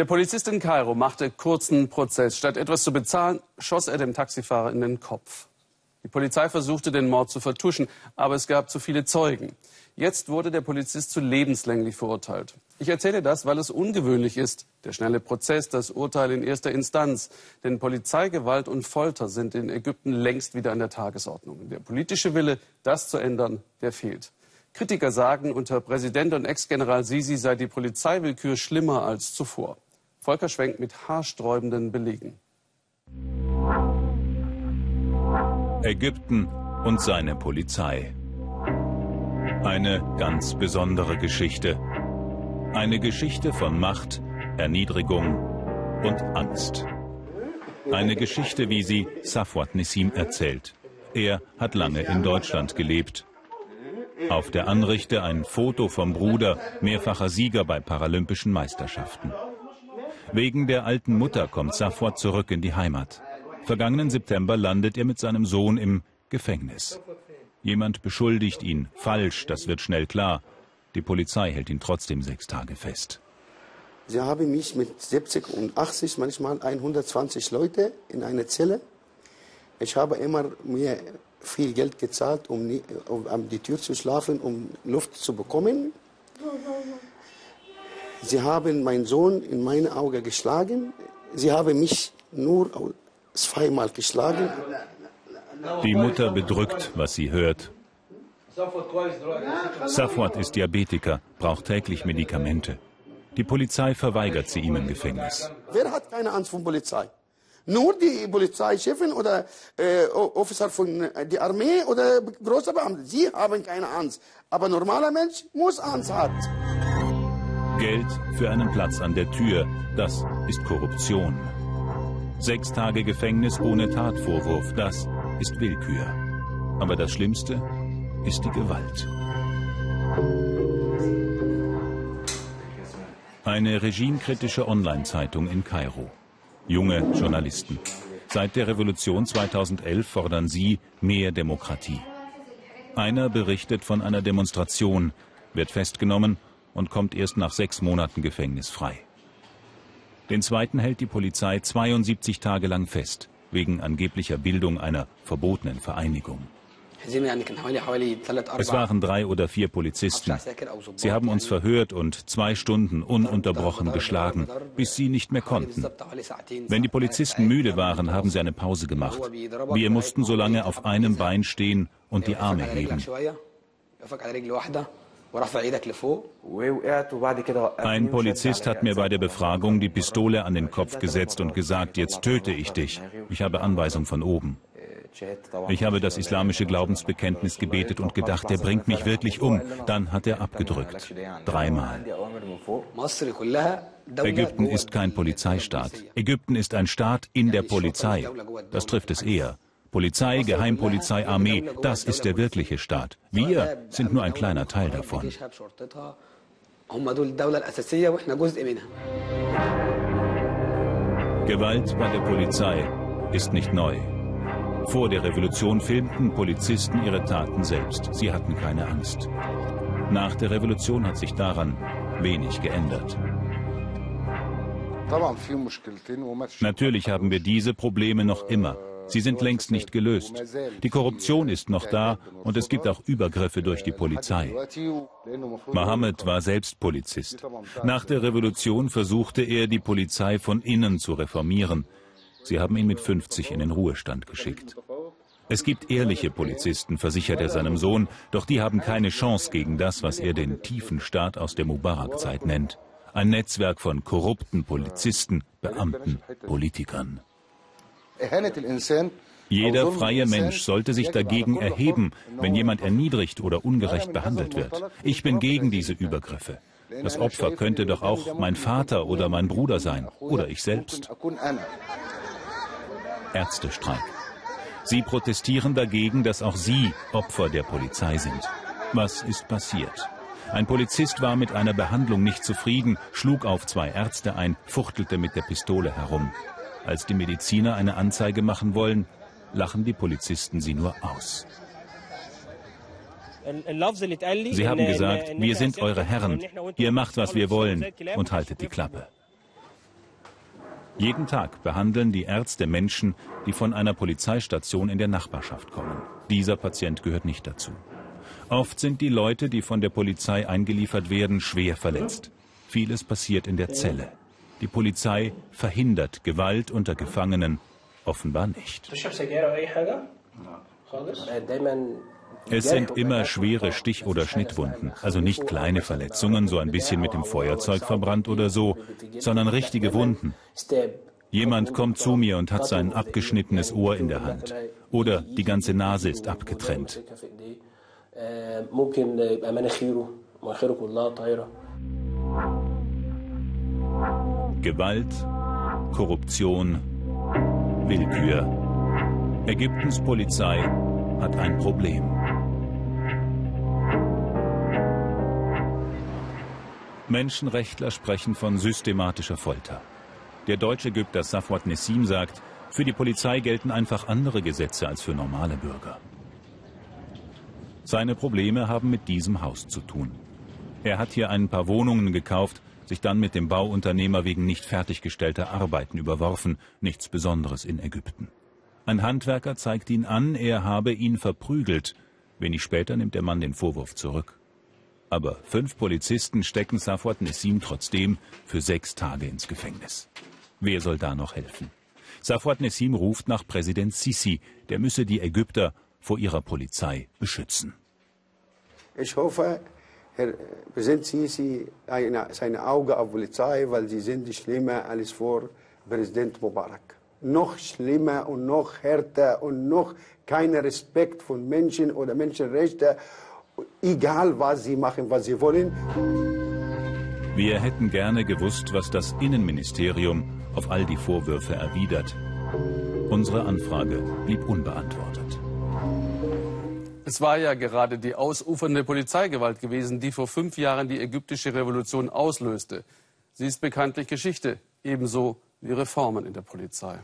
Der Polizist in Kairo machte kurzen Prozess. Statt etwas zu bezahlen, schoss er dem Taxifahrer in den Kopf. Die Polizei versuchte, den Mord zu vertuschen, aber es gab zu viele Zeugen. Jetzt wurde der Polizist zu lebenslänglich verurteilt. Ich erzähle das, weil es ungewöhnlich ist. Der schnelle Prozess, das Urteil in erster Instanz. Denn Polizeigewalt und Folter sind in Ägypten längst wieder an der Tagesordnung. Der politische Wille, das zu ändern, der fehlt. Kritiker sagen, unter Präsident und Ex-General Sisi sei die Polizeiwillkür schlimmer als zuvor. Volker Schwenk mit haarsträubenden Belegen. Ägypten und seine Polizei. Eine ganz besondere Geschichte. Eine Geschichte von Macht, Erniedrigung und Angst. Eine Geschichte, wie sie Safwat Nissim erzählt. Er hat lange in Deutschland gelebt auf der Anrichte ein Foto vom Bruder, mehrfacher Sieger bei Paralympischen Meisterschaften. Wegen der alten Mutter kommt Safwat zurück in die Heimat. Vergangenen September landet er mit seinem Sohn im Gefängnis. Jemand beschuldigt ihn. Falsch, das wird schnell klar. Die Polizei hält ihn trotzdem sechs Tage fest. Sie haben mich mit 70 und 80, manchmal 120 Leute in einer Zelle. Ich habe immer mir viel Geld gezahlt, um, um an die Tür zu schlafen, um Luft zu bekommen. Sie haben meinen Sohn in meine Augen geschlagen. Sie haben mich nur zweimal geschlagen. Die Mutter bedrückt, was sie hört. Safwat ist Diabetiker, braucht täglich Medikamente. Die Polizei verweigert sie ihm im Gefängnis. Wer hat keine Angst vor Polizei? Nur die Polizeichefin oder äh, Officer von äh, der Armee oder große Beamte. Sie haben keine Angst. Aber ein normaler Mensch muss Angst haben. Geld für einen Platz an der Tür, das ist Korruption. Sechs Tage Gefängnis ohne Tatvorwurf, das ist Willkür. Aber das Schlimmste ist die Gewalt. Eine regimekritische Online-Zeitung in Kairo junge Journalisten. Seit der Revolution 2011 fordern sie mehr Demokratie. Einer berichtet von einer Demonstration, wird festgenommen und kommt erst nach sechs Monaten Gefängnis frei. Den zweiten hält die Polizei 72 Tage lang fest, wegen angeblicher Bildung einer verbotenen Vereinigung. Es waren drei oder vier Polizisten. Sie haben uns verhört und zwei Stunden ununterbrochen geschlagen, bis sie nicht mehr konnten. Wenn die Polizisten müde waren, haben sie eine Pause gemacht. Wir mussten so lange auf einem Bein stehen und die Arme heben. Ein Polizist hat mir bei der Befragung die Pistole an den Kopf gesetzt und gesagt, jetzt töte ich dich. Ich habe Anweisung von oben. Ich habe das islamische Glaubensbekenntnis gebetet und gedacht, er bringt mich wirklich um. Dann hat er abgedrückt. Dreimal. Ägypten ist kein Polizeistaat. Ägypten ist ein Staat in der Polizei. Das trifft es eher. Polizei, Geheimpolizei, Armee, das ist der wirkliche Staat. Wir sind nur ein kleiner Teil davon. Gewalt bei der Polizei ist nicht neu. Vor der Revolution filmten Polizisten ihre Taten selbst. Sie hatten keine Angst. Nach der Revolution hat sich daran wenig geändert. Natürlich haben wir diese Probleme noch immer. Sie sind längst nicht gelöst. Die Korruption ist noch da und es gibt auch Übergriffe durch die Polizei. Mohammed war selbst Polizist. Nach der Revolution versuchte er, die Polizei von innen zu reformieren. Sie haben ihn mit 50 in den Ruhestand geschickt. Es gibt ehrliche Polizisten, versichert er seinem Sohn, doch die haben keine Chance gegen das, was er den tiefen Staat aus der Mubarak-Zeit nennt. Ein Netzwerk von korrupten Polizisten, Beamten, Politikern. Jeder freie Mensch sollte sich dagegen erheben, wenn jemand erniedrigt oder ungerecht behandelt wird. Ich bin gegen diese Übergriffe. Das Opfer könnte doch auch mein Vater oder mein Bruder sein oder ich selbst. Ärztestreik. Sie protestieren dagegen, dass auch sie Opfer der Polizei sind. Was ist passiert? Ein Polizist war mit einer Behandlung nicht zufrieden, schlug auf zwei Ärzte ein, fuchtelte mit der Pistole herum. Als die Mediziner eine Anzeige machen wollen, lachen die Polizisten sie nur aus. Sie haben gesagt, wir sind eure Herren, ihr macht, was wir wollen und haltet die Klappe. Jeden Tag behandeln die Ärzte Menschen, die von einer Polizeistation in der Nachbarschaft kommen. Dieser Patient gehört nicht dazu. Oft sind die Leute, die von der Polizei eingeliefert werden, schwer verletzt. Vieles passiert in der Zelle. Die Polizei verhindert Gewalt unter Gefangenen offenbar nicht. Es sind immer schwere Stich- oder Schnittwunden, also nicht kleine Verletzungen, so ein bisschen mit dem Feuerzeug verbrannt oder so, sondern richtige Wunden. Jemand kommt zu mir und hat sein abgeschnittenes Ohr in der Hand. Oder die ganze Nase ist abgetrennt. Gewalt, Korruption, Willkür. Ägyptens Polizei hat ein Problem. Menschenrechtler sprechen von systematischer Folter. Der deutsche Ägypter Safwat Nessim sagt, für die Polizei gelten einfach andere Gesetze als für normale Bürger. Seine Probleme haben mit diesem Haus zu tun. Er hat hier ein paar Wohnungen gekauft, sich dann mit dem Bauunternehmer wegen nicht fertiggestellter Arbeiten überworfen, nichts Besonderes in Ägypten. Ein Handwerker zeigt ihn an, er habe ihn verprügelt. Wenig später nimmt der Mann den Vorwurf zurück. Aber fünf Polizisten stecken Safwat Nessim trotzdem für sechs Tage ins Gefängnis. Wer soll da noch helfen? Safwat Nessim ruft nach Präsident Sisi, der müsse die Ägypter vor ihrer Polizei beschützen. Ich hoffe, Präsident Sisi eine, seine Augen auf Polizei, weil sie sind schlimmer als vor Präsident Mubarak. Noch schlimmer und noch härter und noch kein Respekt von Menschen oder Menschenrechten, egal was sie machen, was sie wollen. Wir hätten gerne gewusst, was das Innenministerium auf all die Vorwürfe erwidert. Unsere Anfrage blieb unbeantwortet. Es war ja gerade die ausufernde Polizeigewalt gewesen, die vor fünf Jahren die ägyptische Revolution auslöste. Sie ist bekanntlich Geschichte, ebenso wie Reformen in der Polizei.